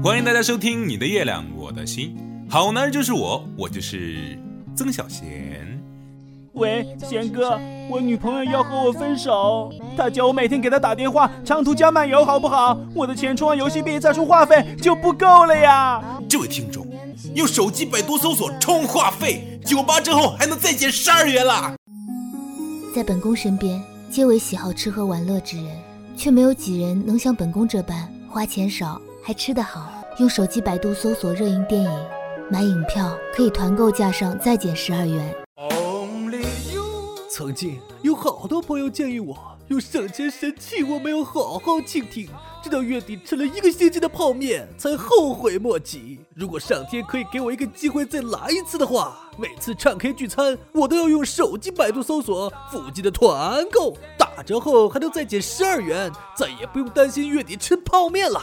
欢迎大家收听《你的月亮我的心》，好男人就是我，我就是曾小贤。喂，贤哥，我女朋友要和我分手，她叫我每天给她打电话，长途加漫游，好不好？我的钱充完游戏币再充话费就不够了呀。这位听众，用手机百度搜索充话费，九八折后还能再减十二元啦。在本宫身边，皆为喜好吃喝玩乐之人，却没有几人能像本宫这般花钱少还吃得好。用手机百度搜索热映电影，买影票可以团购价上再减十二元。曾经有好多朋友建议我用省钱神器，我没有好好倾听，直到月底吃了一个星期的泡面，才后悔莫及。如果上天可以给我一个机会再来一次的话，每次唱 K 聚餐，我都要用手机百度搜索附近的团购，打折后还能再减十二元，再也不用担心月底吃泡面了。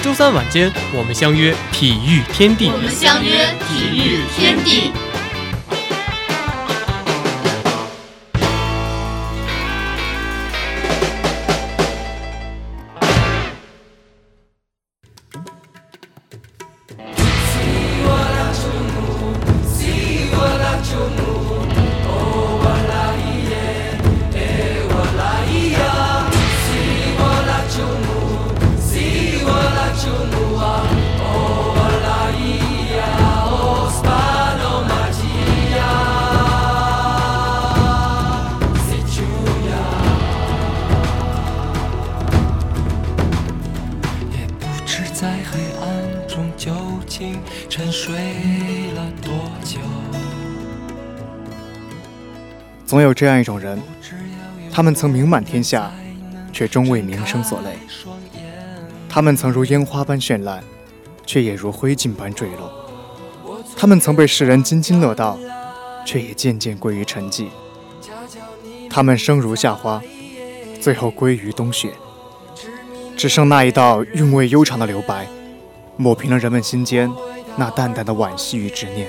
周三晚间，我们相约体育天地。我们相约体育天这样一种人，他们曾名满天下，却终为名声所累；他们曾如烟花般绚烂，却也如灰烬般坠落；他们曾被世人津津乐道，却也渐渐归于沉寂；他们生如夏花，最后归于冬雪，只剩那一道韵味悠长的留白，抹平了人们心间。那淡淡的惋惜与执念。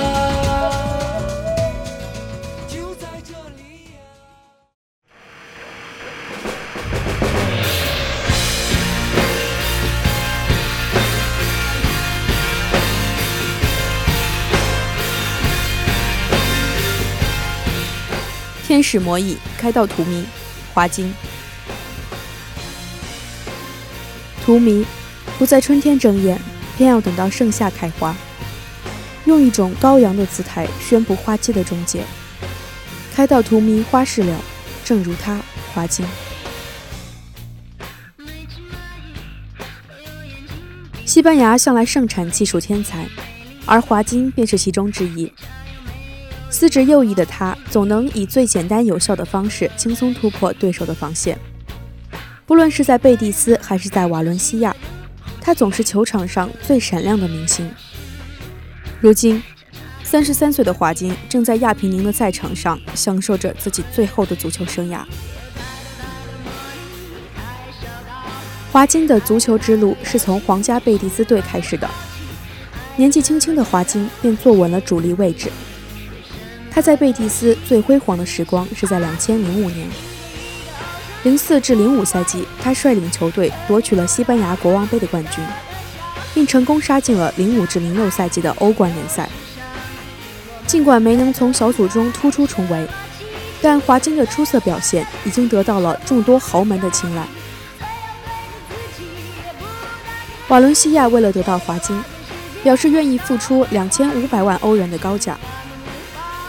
天使魔翼开到荼蘼，华金。荼蘼不在春天睁眼，偏要等到盛夏开花，用一种高扬的姿态宣布花期的终结。开到荼蘼花事了，正如它，华金。西班牙向来盛产技术天才，而华金便是其中之一。司职右翼的他，总能以最简单有效的方式轻松突破对手的防线。不论是在贝蒂斯还是在瓦伦西亚，他总是球场上最闪亮的明星。如今，三十三岁的华金正在亚平宁的赛场上享受着自己最后的足球生涯。华金的足球之路是从皇家贝蒂斯队开始的，年纪轻轻的华金便坐稳了主力位置。他在贝蒂斯最辉煌的时光是在两千零五年，零四至零五赛季，他率领球队夺取了西班牙国王杯的冠军，并成功杀进了零五至零六赛季的欧冠联赛。尽管没能从小组中突出重围，但华金的出色表现已经得到了众多豪门的青睐。瓦伦西亚为了得到华金，表示愿意付出两千五百万欧元的高价。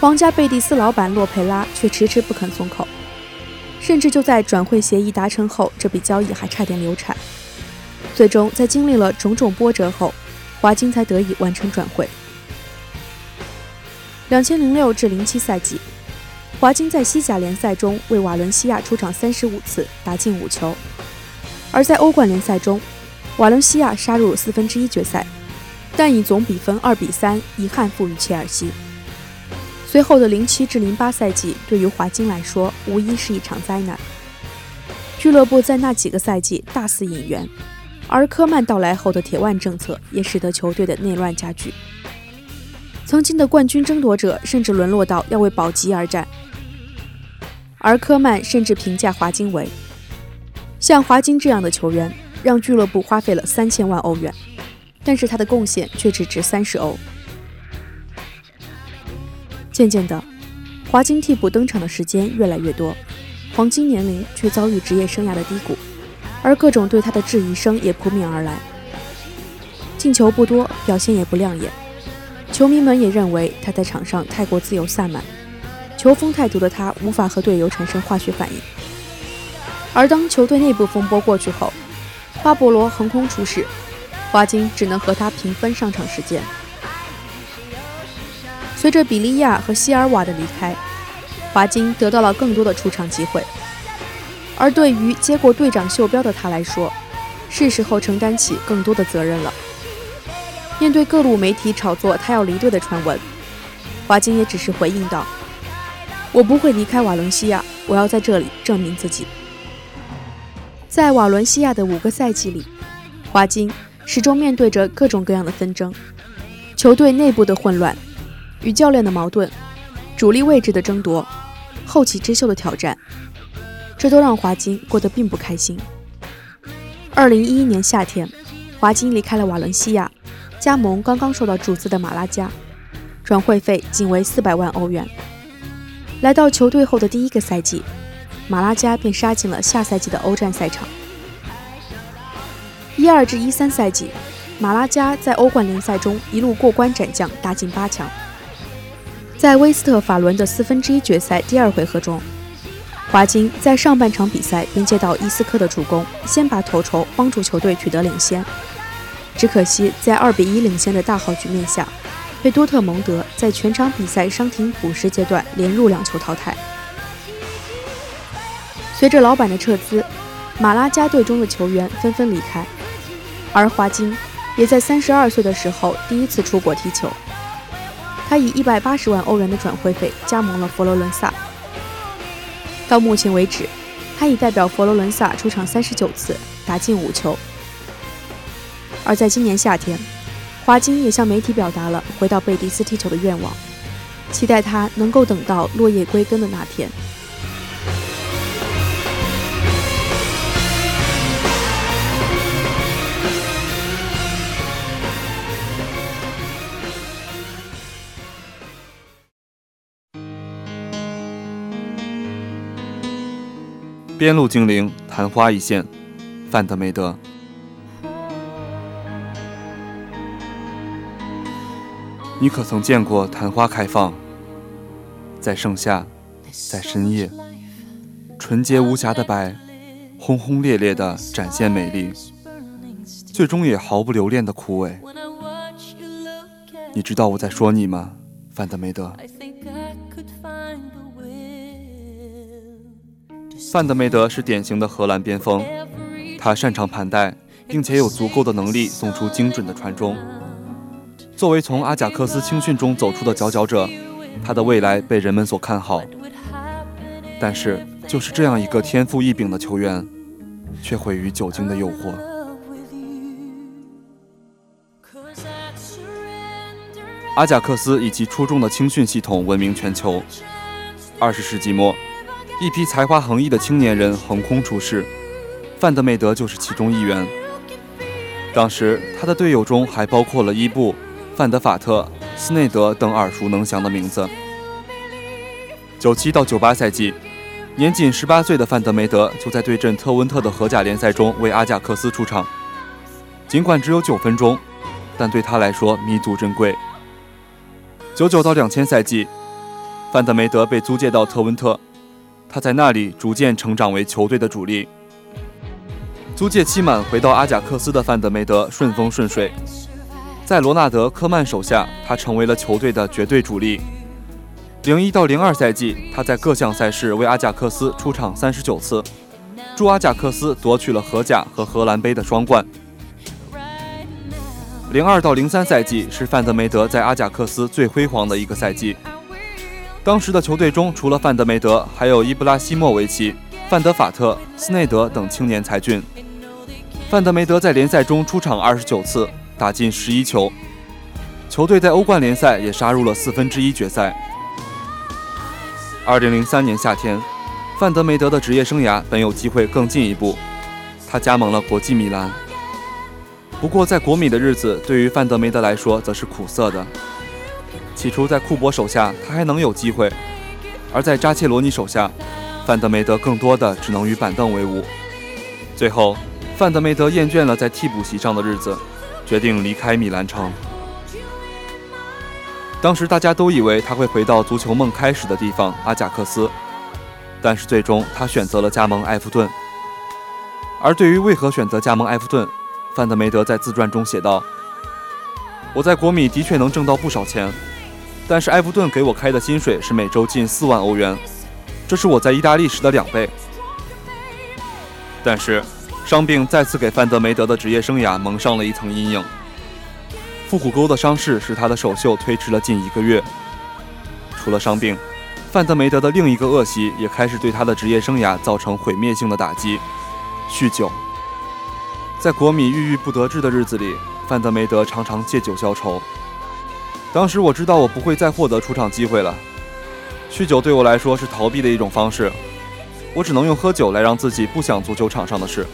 皇家贝蒂斯老板洛佩拉却迟迟不肯松口，甚至就在转会协议达成后，这笔交易还差点流产。最终，在经历了种种波折后，华金才得以完成转会。两千零六至零七赛季，华金在西甲联赛中为瓦伦西亚出场三十五次，打进五球；而在欧冠联赛中，瓦伦西亚杀入四分之一决赛，但以总比分二比三遗憾负于切尔西。随后的零七至零八赛季，对于华金来说，无疑是一场灾难。俱乐部在那几个赛季大肆引援，而科曼到来后的铁腕政策也使得球队的内乱加剧。曾经的冠军争夺者甚至沦落到要为保级而战，而科曼甚至评价华金为：像华金这样的球员，让俱乐部花费了三千万欧元，但是他的贡献却只值三十欧。渐渐的，华金替补登场的时间越来越多，黄金年龄却遭遇职业生涯的低谷，而各种对他的质疑声也扑面而来。进球不多，表现也不亮眼，球迷们也认为他在场上太过自由散漫，球风太毒的他无法和队友产生化学反应。而当球队内部风波过去后，巴博罗横空出世，华金只能和他平分上场时间。随着比利亚和希尔瓦的离开，华金得到了更多的出场机会。而对于接过队长袖标的他来说，是时候承担起更多的责任了。面对各路媒体炒作他要离队的传闻，华金也只是回应道：“我不会离开瓦伦西亚，我要在这里证明自己。”在瓦伦西亚的五个赛季里，华金始终面对着各种各样的纷争，球队内部的混乱。与教练的矛盾，主力位置的争夺，后起之秀的挑战，这都让华金过得并不开心。二零一一年夏天，华金离开了瓦伦西亚，加盟刚刚受到注资的马拉加，转会费仅为四百万欧元。来到球队后的第一个赛季，马拉加便杀进了下赛季的欧战赛场。一二至一三赛季，马拉加在欧冠联赛中一路过关斩将，打进八强。在威斯特法伦的四分之一决赛第二回合中，华金在上半场比赛便接到伊斯科的助攻，先拔头筹，帮助球队取得领先。只可惜在二比一领先的大好局面下，被多特蒙德在全场比赛伤停补时阶段连入两球淘汰。随着老板的撤资，马拉加队中的球员纷纷离开，而华金也在三十二岁的时候第一次出国踢球。他以一百八十万欧元的转会费加盟了佛罗伦萨。到目前为止，他已代表佛罗伦萨出场三十九次，打进五球。而在今年夏天，华金也向媒体表达了回到贝蒂斯踢球的愿望，期待他能够等到落叶归根的那天。边路精灵，昙花一现，范德梅德。你可曾见过昙花开放？在盛夏，在深夜，纯洁无瑕的白，轰轰烈烈的展现美丽，最终也毫不留恋的枯萎。你知道我在说你吗，范德梅德？范德梅德是典型的荷兰边锋，他擅长盘带，并且有足够的能力送出精准的传中。作为从阿贾克斯青训中走出的佼佼者，他的未来被人们所看好。但是，就是这样一个天赋异禀的球员，却毁于酒精的诱惑。阿贾克斯以其出众的青训系统闻名全球。二十世纪末。一批才华横溢的青年人横空出世，范德梅德就是其中一员。当时他的队友中还包括了伊布、范德法特、斯内德等耳熟能详的名字。九七到九八赛季，年仅十八岁的范德梅德就在对阵特温特的荷甲联赛中为阿贾克斯出场。尽管只有九分钟，但对他来说弥足珍贵。九九到两千赛季。范德梅德被租借到特温特，他在那里逐渐成长为球队的主力。租借期满，回到阿贾克斯的范德梅德顺风顺水，在罗纳德·科曼手下，他成为了球队的绝对主力。零一到零二赛季，他在各项赛事为阿贾克斯出场三十九次，助阿贾克斯夺取了荷甲和荷兰杯的双冠。零二到零三赛季是范德梅德在阿贾克斯最辉煌的一个赛季。当时的球队中，除了范德梅德，还有伊布拉希莫维奇、范德法特、斯内德等青年才俊。范德梅德在联赛中出场二十九次，打进十一球。球队在欧冠联赛也杀入了四分之一决赛。二零零三年夏天，范德梅德的职业生涯本有机会更进一步，他加盟了国际米兰。不过，在国米的日子对于范德梅德来说则是苦涩的。起初在库珀手下，他还能有机会；而在扎切罗尼手下，范德梅德更多的只能与板凳为伍。最后。范德梅德厌倦了在替补席上的日子，决定离开米兰城。当时大家都以为他会回到足球梦开始的地方阿贾克斯，但是最终他选择了加盟埃弗顿。而对于为何选择加盟埃弗顿，范德梅德在自传中写道：“我在国米的确能挣到不少钱，但是埃弗顿给我开的薪水是每周近四万欧元，这是我在意大利时的两倍。但是。”伤病再次给范德梅德的职业生涯蒙上了一层阴影。腹股沟的伤势使他的首秀推迟了近一个月。除了伤病，范德梅德的另一个恶习也开始对他的职业生涯造成毁灭性的打击——酗酒。在国米郁郁不得志的日子里，范德梅德常常借酒消愁。当时我知道我不会再获得出场机会了。酗酒对我来说是逃避的一种方式，我只能用喝酒来让自己不想足球场上的事。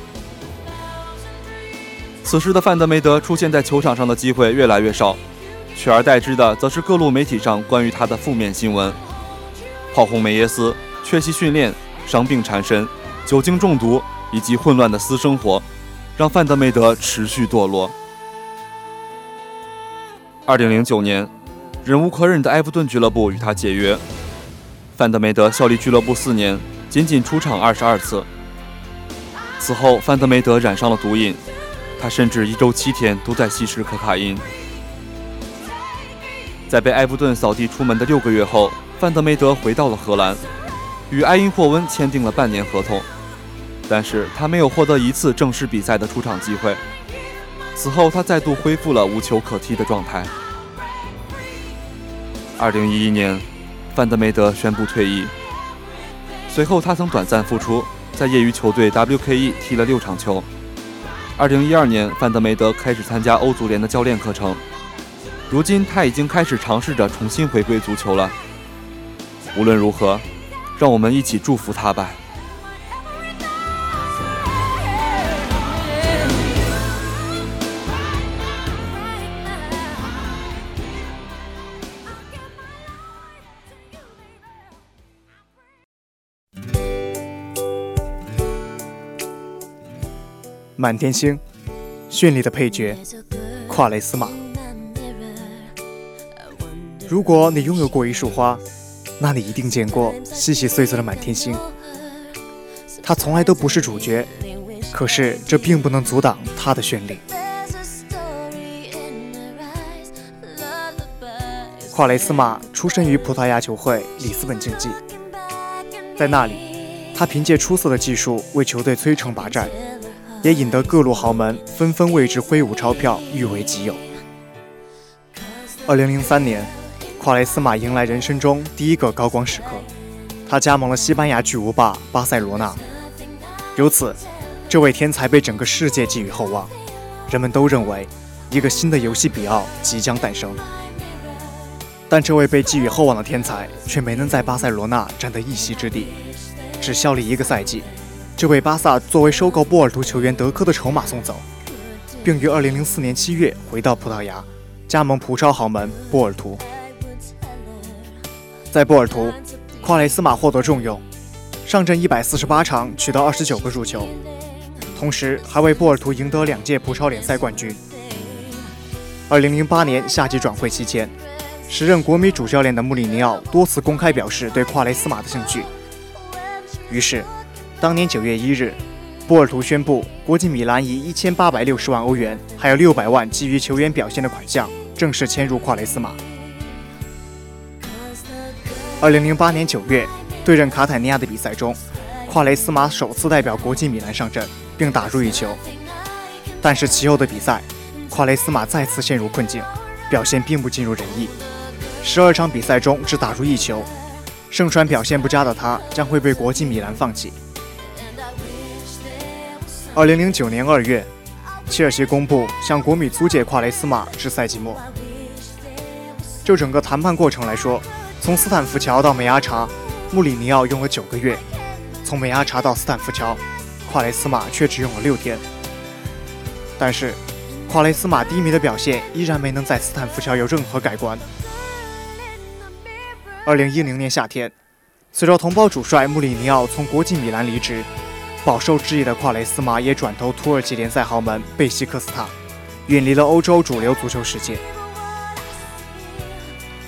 此时的范德梅德出现在球场上的机会越来越少，取而代之的则是各路媒体上关于他的负面新闻：炮轰梅耶斯、缺席训练、伤病缠身、酒精中毒以及混乱的私生活，让范德梅德持续堕落。二零零九年，忍无可忍的埃弗顿俱乐部与他解约，范德梅德效力俱乐部四年，仅仅出场二十二次。此后，范德梅德染上了毒瘾。他甚至一周七天都在吸食可卡因。在被埃弗顿扫地出门的六个月后，范德梅德回到了荷兰，与埃因霍温签订了半年合同。但是他没有获得一次正式比赛的出场机会。此后，他再度恢复了无球可踢的状态。二零一一年，范德梅德宣布退役。随后，他曾短暂复出，在业余球队 WKE 踢了六场球。二零一二年，范德梅德开始参加欧足联的教练课程。如今，他已经开始尝试着重新回归足球了。无论如何，让我们一起祝福他吧。满天星，绚丽的配角，夸雷斯马。如果你拥有过一束花，那你一定见过细细碎碎的满天星。它从来都不是主角，可是这并不能阻挡它的绚丽。夸雷斯马出生于葡萄牙球会里斯本竞技，在那里，他凭借出色的技术为球队摧城拔寨。也引得各路豪门纷纷为之挥舞钞票，欲为己有。二零零三年，夸雷斯马迎来人生中第一个高光时刻，他加盟了西班牙巨无霸巴塞罗那。由此，这位天才被整个世界寄予厚望，人们都认为一个新的游戏比奥即将诞生。但这位被寄予厚望的天才却没能在巴塞罗那占得一席之地，只效力一个赛季。就被巴萨作为收购波尔图球员德科的筹码送走，并于二零零四年七月回到葡萄牙，加盟葡超豪门波尔图。在波尔图，夸雷斯马获得重用，上阵一百四十八场，取得二十九个入球，同时还为波尔图赢得两届葡超联赛冠军。二零零八年夏季转会期间，时任国米主教练的穆里尼奥多次公开表示对夸雷斯马的兴趣。于是，当年九月一日，波尔图宣布国际米兰以一千八百六十万欧元，还有六百万基于球员表现的款项，正式签入夸雷斯马。二零零八年九月，对阵卡坦尼亚的比赛中，夸雷斯马首次代表国际米兰上阵，并打入一球。但是其后的比赛，夸雷斯马再次陷入困境，表现并不尽如人意。十二场比赛中只打入一球，胜传表现不佳的他将会被国际米兰放弃。二零零九年二月，切尔西公布向国米租借夸雷斯马至赛季末。就整个谈判过程来说，从斯坦福桥到梅阿查，穆里尼奥用了九个月；从梅阿查到斯坦福桥，夸雷斯马却只用了六天。但是，夸雷斯马低迷的表现依然没能在斯坦福桥有任何改观。二零一零年夏天，随着同胞主帅穆里尼奥从国际米兰离职，饱受质疑的夸雷斯马也转投土耳其联赛豪门贝西克斯塔，远离了欧洲主流足球世界。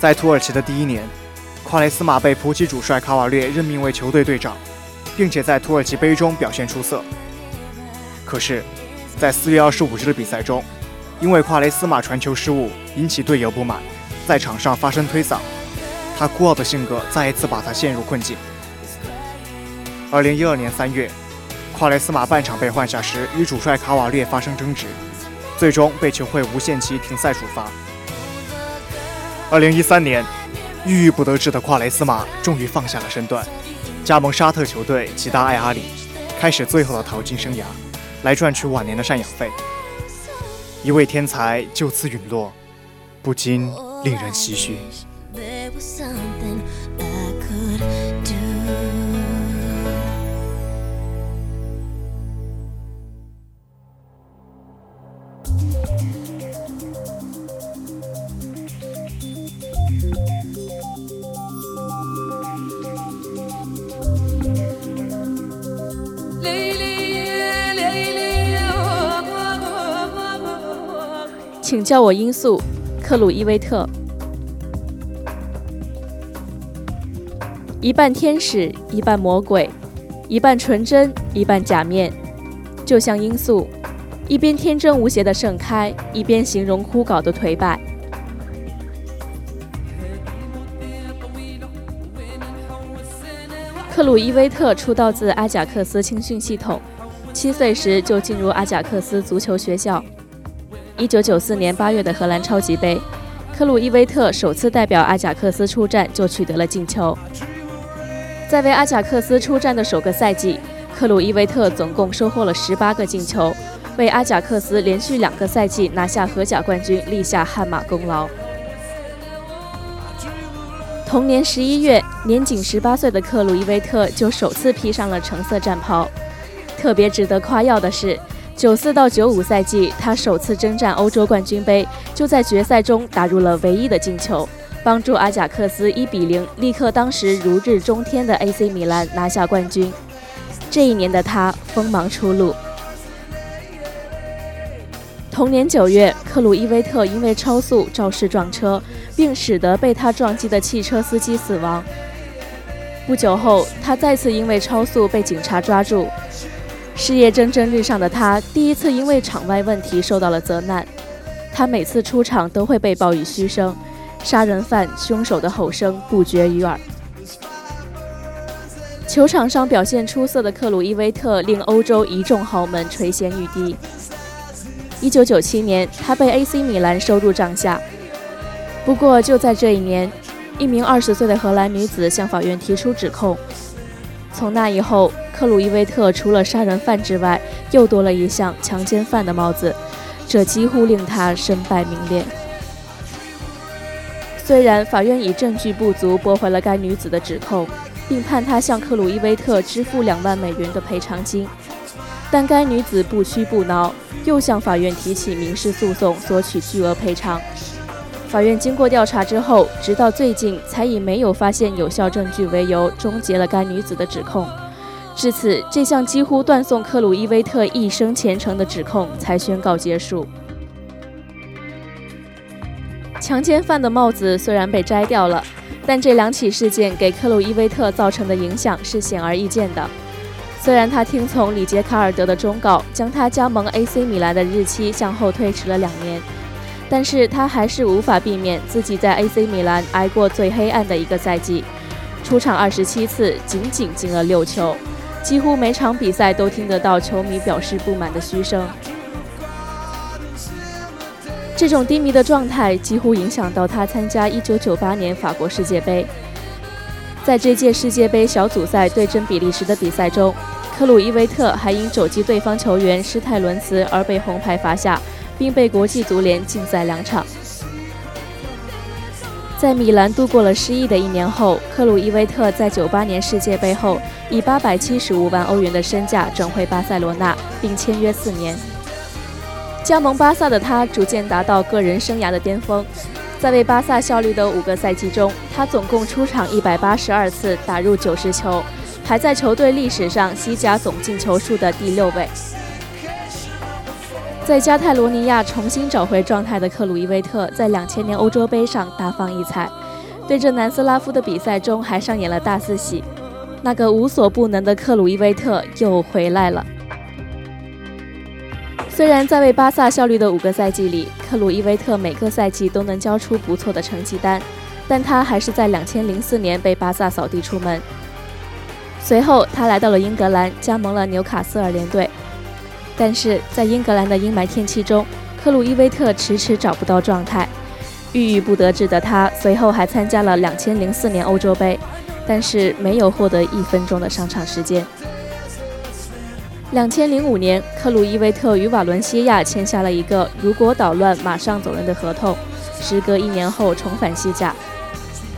在土耳其的第一年，夸雷斯马被葡籍主帅卡瓦略任命为球队队长，并且在土耳其杯中表现出色。可是，在四月二十五日的比赛中，因为夸雷斯马传球失误引起队友不满，在场上发生推搡，他孤傲的性格再一次把他陷入困境。二零一二年三月，夸雷斯马半场被换下时与主帅卡瓦略发生争执，最终被球会无限期停赛处罚。二零一三年，郁郁不得志的夸雷斯马终于放下了身段，加盟沙特球队吉达艾阿里，开始最后的淘金生涯，来赚取晚年的赡养费。一位天才就此陨落，不禁令人唏嘘。请叫我罂粟，克鲁伊维特。一半天使，一半魔鬼，一半纯真，一半假面，就像罂粟，一边天真无邪的盛开，一边形容枯槁的颓败。克鲁伊维特出道自阿贾克斯青训系统，七岁时就进入阿贾克斯足球学校。一九九四年八月的荷兰超级杯，克鲁伊维特首次代表阿贾克斯出战就取得了进球。在为阿贾克斯出战的首个赛季，克鲁伊维特总共收获了十八个进球，为阿贾克斯连续两个赛季拿下荷甲冠军立下汗马功劳。同年十一月，年仅十八岁的克鲁伊维特就首次披上了橙色战袍。特别值得夸耀的是。九四到九五赛季，他首次征战欧洲冠军杯，就在决赛中打入了唯一的进球，帮助阿贾克斯一比零力克当时如日中天的 AC 米兰拿下冠军。这一年的他锋芒初露。同年九月，克鲁伊维特因为超速肇事撞车，并使得被他撞击的汽车司机死亡。不久后，他再次因为超速被警察抓住。事业蒸蒸日上的他，第一次因为场外问题受到了责难。他每次出场都会被报以嘘声，杀人犯、凶手的吼声不绝于耳。球场上表现出色的克鲁伊维特，令欧洲一众豪门垂涎欲滴。一九九七年，他被 AC 米兰收入帐下。不过，就在这一年，一名二十岁的荷兰女子向法院提出指控。从那以后，克鲁伊维特除了杀人犯之外，又多了一项强奸犯的帽子，这几乎令他身败名裂。虽然法院以证据不足驳回了该女子的指控，并判他向克鲁伊维特支付两万美元的赔偿金，但该女子不屈不挠，又向法院提起民事诉讼，索取巨额赔偿。法院经过调查之后，直到最近才以没有发现有效证据为由，终结了该女子的指控。至此，这项几乎断送克鲁伊维特一生前程的指控才宣告结束。强奸犯的帽子虽然被摘掉了，但这两起事件给克鲁伊维特造成的影响是显而易见的。虽然他听从里杰卡尔德的忠告，将他加盟 AC 米兰的日期向后推迟了两年，但是他还是无法避免自己在 AC 米兰挨过最黑暗的一个赛季。出场二十七次，仅仅进了六球，几乎每场比赛都听得到球迷表示不满的嘘声。这种低迷的状态几乎影响到他参加1998年法国世界杯。在这届世界杯小组赛对阵比利时的比赛中，克鲁伊维特还因肘击对方球员施泰伦茨而被红牌罚下，并被国际足联禁赛两场。在米兰度过了失意的一年后，克鲁伊维特在98年世界杯后以875万欧元的身价转会巴塞罗那，并签约四年。加盟巴萨的他逐渐达到个人生涯的巅峰。在为巴萨效力的五个赛季中，他总共出场一百八十二次，打入九十球，排在球队历史上西甲总进球数的第六位。在加泰罗尼亚重新找回状态的克鲁伊维特，在两千年欧洲杯上大放异彩，对阵南斯拉夫的比赛中还上演了大四喜。那个无所不能的克鲁伊维特又回来了。虽然在为巴萨效力的五个赛季里，克鲁伊维特每个赛季都能交出不错的成绩单，但他还是在2004年被巴萨扫地出门。随后，他来到了英格兰，加盟了纽卡斯尔联队。但是在英格兰的阴霾天气中，克鲁伊维特迟迟找不到状态。郁郁不得志的他，随后还参加了2004年欧洲杯，但是没有获得一分钟的上场时间。两千零五年，克鲁伊维特与瓦伦西亚签下了一个如果捣乱马上走人的合同，时隔一年后重返西甲。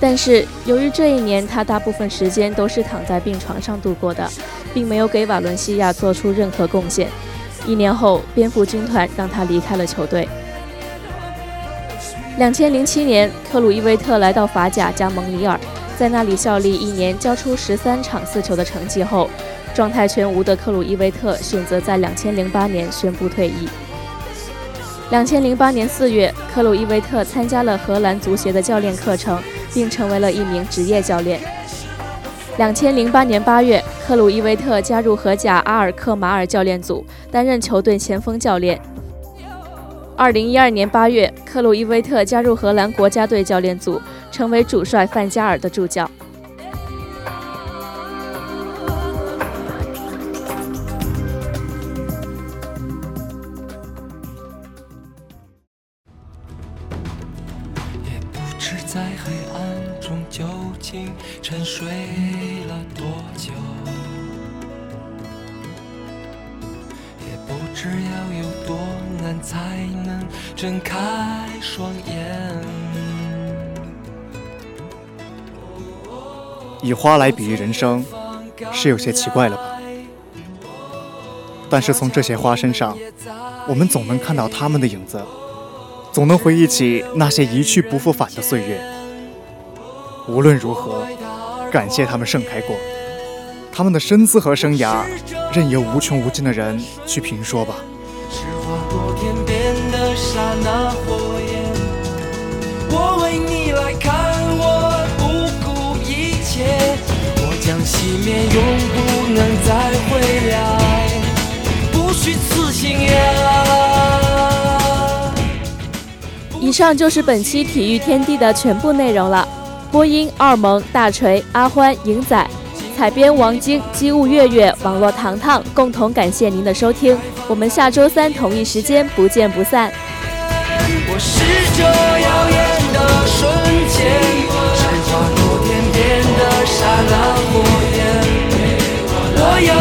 但是由于这一年他大部分时间都是躺在病床上度过的，并没有给瓦伦西亚做出任何贡献。一年后，蝙蝠军团让他离开了球队。两千零七年，克鲁伊维特来到法甲加盟里尔，在那里效力一年，交出十三场四球的成绩后。状态全无的克鲁伊维特选择在两千零八年宣布退役。两千零八年四月，克鲁伊维特参加了荷兰足协的教练课程，并成为了一名职业教练。两千零八年八月，克鲁伊维特加入荷甲阿尔克马尔教练组，担任球队前锋教练。二零一二年八月，克鲁伊维特加入荷兰国家队教练组，成为主帅范加尔的助教。也不知在黑暗中究竟沉睡才能睁开双眼。以花来比喻人生，是有些奇怪了吧？但是从这些花身上，我们总能看到他们的影子，总能回忆起那些一去不复返的岁月。无论如何。感谢他们盛开过，他们的身姿和生涯，任由无穷无尽的人去评说吧。是划过天边的刹那火焰我为你来看，我不顾一切，我将熄灭，永不能再回来，不虚此行呀。以上就是本期体育天地的全部内容了。播音：二萌、大锤、阿欢、影仔；采编：王晶、机务、月月、网络糖糖。共同感谢您的收听，我们下周三同一时间不见不散。我是这耀眼的瞬间，只化多天边的刹那火焰。我要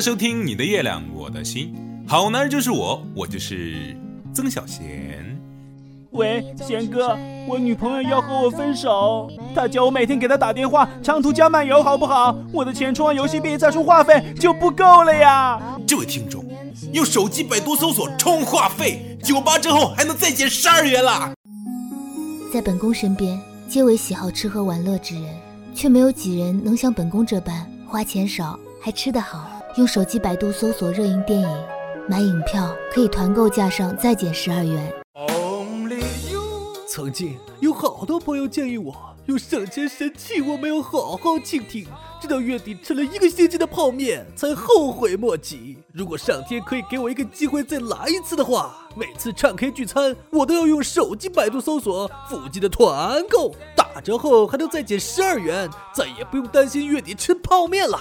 家收听《你的月亮我的心》，好男人就是我，我就是曾小贤。喂，贤哥，我女朋友要和我分手，她叫我每天给她打电话，长途加漫游好不好？我的钱充完游戏币再充话费就不够了呀。这位听众，用手机百度搜索充话费，九八折后还能再减十二元啦。在本宫身边，皆为喜好吃喝玩乐之人，却没有几人能像本宫这般花钱少。还吃得好，用手机百度搜索热映电影，买影票可以团购价上再减十二元。曾经有好多朋友建议我用省钱神器，我没有好好倾听，直到月底吃了一个星期的泡面才后悔莫及。如果上天可以给我一个机会再来一次的话，每次唱 K 聚餐我都要用手机百度搜索附近的团购，打折后还能再减十二元，再也不用担心月底吃泡面了。